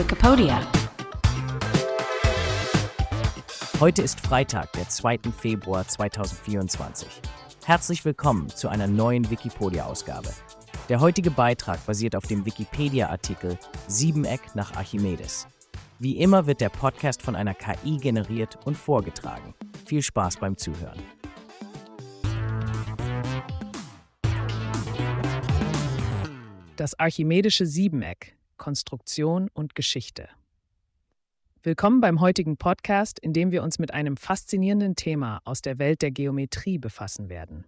Wikipedia. Heute ist Freitag, der 2. Februar 2024. Herzlich willkommen zu einer neuen Wikipedia-Ausgabe. Der heutige Beitrag basiert auf dem Wikipedia-Artikel Siebeneck nach Archimedes. Wie immer wird der Podcast von einer KI generiert und vorgetragen. Viel Spaß beim Zuhören. Das archimedische Siebeneck Konstruktion und Geschichte. Willkommen beim heutigen Podcast, in dem wir uns mit einem faszinierenden Thema aus der Welt der Geometrie befassen werden,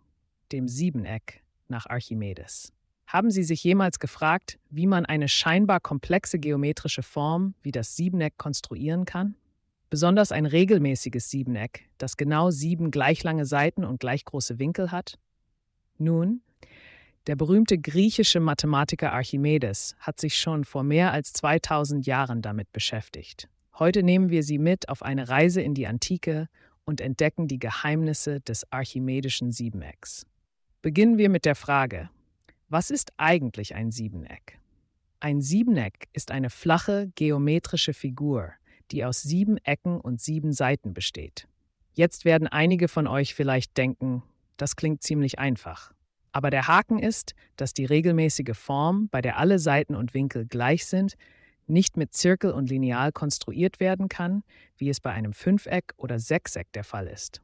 dem Siebeneck nach Archimedes. Haben Sie sich jemals gefragt, wie man eine scheinbar komplexe geometrische Form wie das Siebeneck konstruieren kann? Besonders ein regelmäßiges Siebeneck, das genau sieben gleich lange Seiten und gleich große Winkel hat? Nun, der berühmte griechische Mathematiker Archimedes hat sich schon vor mehr als 2000 Jahren damit beschäftigt. Heute nehmen wir Sie mit auf eine Reise in die Antike und entdecken die Geheimnisse des archimedischen Siebenecks. Beginnen wir mit der Frage, was ist eigentlich ein Siebeneck? Ein Siebeneck ist eine flache geometrische Figur, die aus sieben Ecken und sieben Seiten besteht. Jetzt werden einige von euch vielleicht denken, das klingt ziemlich einfach. Aber der Haken ist, dass die regelmäßige Form, bei der alle Seiten und Winkel gleich sind, nicht mit Zirkel und Lineal konstruiert werden kann, wie es bei einem Fünfeck oder Sechseck der Fall ist.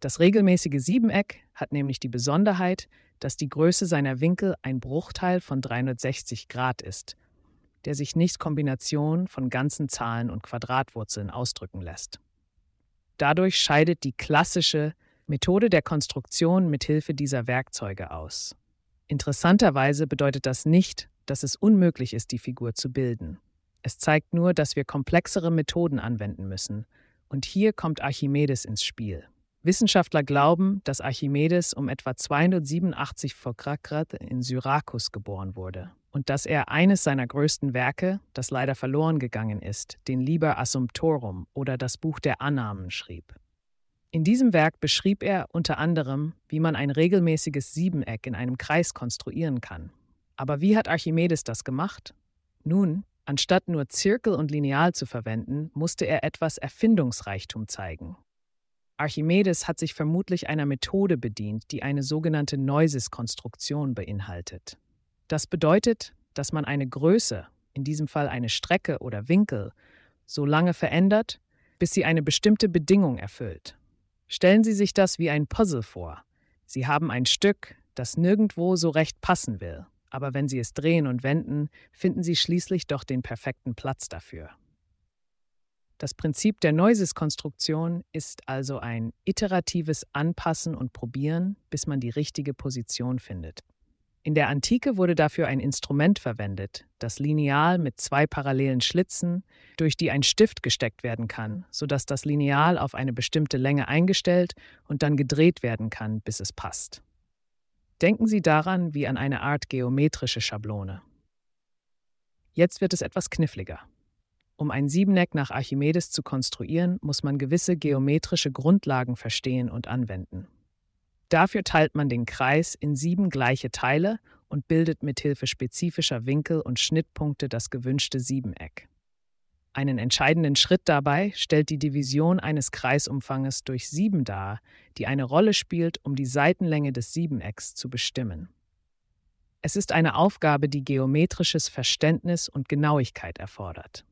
Das regelmäßige Siebeneck hat nämlich die Besonderheit, dass die Größe seiner Winkel ein Bruchteil von 360 Grad ist der sich nicht Kombination von ganzen Zahlen und Quadratwurzeln ausdrücken lässt. Dadurch scheidet die klassische Methode der Konstruktion mithilfe dieser Werkzeuge aus. Interessanterweise bedeutet das nicht, dass es unmöglich ist, die Figur zu bilden. Es zeigt nur, dass wir komplexere Methoden anwenden müssen, und hier kommt Archimedes ins Spiel. Wissenschaftler glauben, dass Archimedes um etwa 287 vor Krakrat in Syrakus geboren wurde und dass er eines seiner größten Werke, das leider verloren gegangen ist, den Liber Assumptorum oder das Buch der Annahmen schrieb. In diesem Werk beschrieb er unter anderem, wie man ein regelmäßiges Siebeneck in einem Kreis konstruieren kann. Aber wie hat Archimedes das gemacht? Nun, anstatt nur Zirkel und Lineal zu verwenden, musste er etwas Erfindungsreichtum zeigen. Archimedes hat sich vermutlich einer Methode bedient, die eine sogenannte Neusis-Konstruktion beinhaltet. Das bedeutet, dass man eine Größe, in diesem Fall eine Strecke oder Winkel, so lange verändert, bis sie eine bestimmte Bedingung erfüllt. Stellen Sie sich das wie ein Puzzle vor. Sie haben ein Stück, das nirgendwo so recht passen will, aber wenn Sie es drehen und wenden, finden Sie schließlich doch den perfekten Platz dafür. Das Prinzip der Neusis-Konstruktion ist also ein iteratives Anpassen und Probieren, bis man die richtige Position findet. In der Antike wurde dafür ein Instrument verwendet, das Lineal mit zwei parallelen Schlitzen, durch die ein Stift gesteckt werden kann, sodass das Lineal auf eine bestimmte Länge eingestellt und dann gedreht werden kann, bis es passt. Denken Sie daran wie an eine Art geometrische Schablone. Jetzt wird es etwas kniffliger. Um ein Siebeneck nach Archimedes zu konstruieren, muss man gewisse geometrische Grundlagen verstehen und anwenden. Dafür teilt man den Kreis in sieben gleiche Teile und bildet mithilfe spezifischer Winkel und Schnittpunkte das gewünschte Siebeneck. Einen entscheidenden Schritt dabei stellt die Division eines Kreisumfanges durch sieben dar, die eine Rolle spielt, um die Seitenlänge des Siebenecks zu bestimmen. Es ist eine Aufgabe, die geometrisches Verständnis und Genauigkeit erfordert.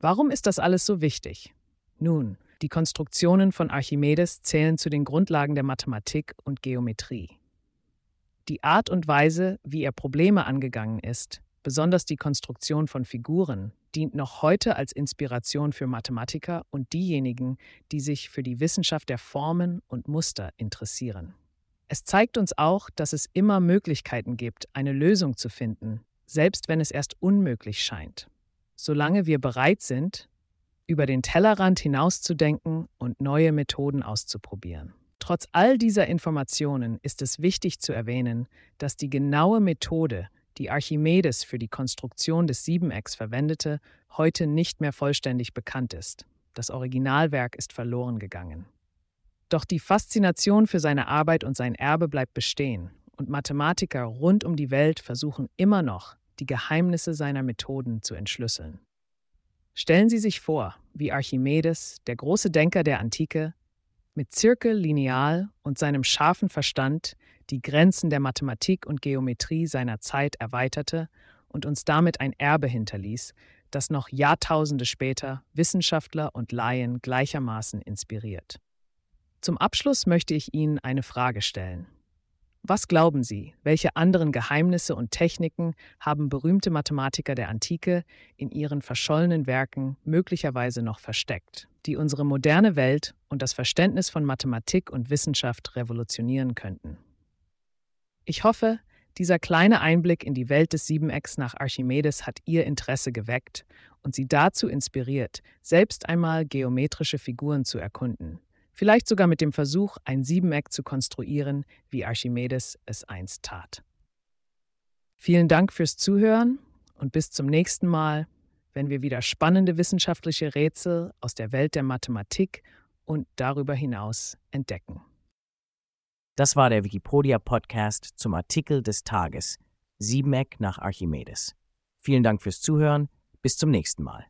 Warum ist das alles so wichtig? Nun, die Konstruktionen von Archimedes zählen zu den Grundlagen der Mathematik und Geometrie. Die Art und Weise, wie er Probleme angegangen ist, besonders die Konstruktion von Figuren, dient noch heute als Inspiration für Mathematiker und diejenigen, die sich für die Wissenschaft der Formen und Muster interessieren. Es zeigt uns auch, dass es immer Möglichkeiten gibt, eine Lösung zu finden, selbst wenn es erst unmöglich scheint. Solange wir bereit sind, über den Tellerrand hinauszudenken und neue Methoden auszuprobieren. Trotz all dieser Informationen ist es wichtig zu erwähnen, dass die genaue Methode, die Archimedes für die Konstruktion des Siebenecks verwendete, heute nicht mehr vollständig bekannt ist. Das Originalwerk ist verloren gegangen. Doch die Faszination für seine Arbeit und sein Erbe bleibt bestehen, und Mathematiker rund um die Welt versuchen immer noch, die Geheimnisse seiner Methoden zu entschlüsseln. Stellen Sie sich vor, wie Archimedes, der große Denker der Antike, mit Zirkel, Lineal und seinem scharfen Verstand die Grenzen der Mathematik und Geometrie seiner Zeit erweiterte und uns damit ein Erbe hinterließ, das noch Jahrtausende später Wissenschaftler und Laien gleichermaßen inspiriert. Zum Abschluss möchte ich Ihnen eine Frage stellen. Was glauben Sie, welche anderen Geheimnisse und Techniken haben berühmte Mathematiker der Antike in ihren verschollenen Werken möglicherweise noch versteckt, die unsere moderne Welt und das Verständnis von Mathematik und Wissenschaft revolutionieren könnten? Ich hoffe, dieser kleine Einblick in die Welt des Siebenecks nach Archimedes hat Ihr Interesse geweckt und Sie dazu inspiriert, selbst einmal geometrische Figuren zu erkunden – Vielleicht sogar mit dem Versuch, ein Siebeneck zu konstruieren, wie Archimedes es einst tat. Vielen Dank fürs Zuhören und bis zum nächsten Mal, wenn wir wieder spannende wissenschaftliche Rätsel aus der Welt der Mathematik und darüber hinaus entdecken. Das war der Wikipedia-Podcast zum Artikel des Tages Siebeneck nach Archimedes. Vielen Dank fürs Zuhören. Bis zum nächsten Mal.